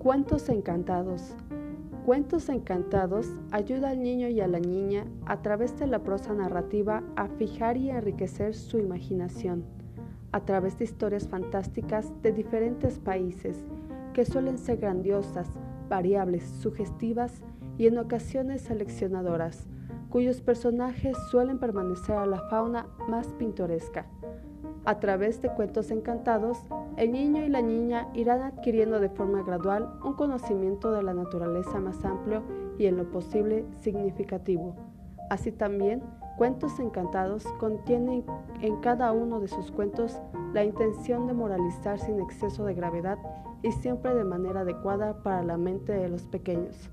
Cuentos encantados. Cuentos encantados ayuda al niño y a la niña a través de la prosa narrativa a fijar y enriquecer su imaginación, a través de historias fantásticas de diferentes países que suelen ser grandiosas, variables, sugestivas y en ocasiones seleccionadoras, cuyos personajes suelen permanecer a la fauna más pintoresca. A través de cuentos encantados, el niño y la niña irán adquiriendo de forma gradual un conocimiento de la naturaleza más amplio y en lo posible significativo. Así también, Cuentos Encantados contienen en cada uno de sus cuentos la intención de moralizar sin exceso de gravedad y siempre de manera adecuada para la mente de los pequeños.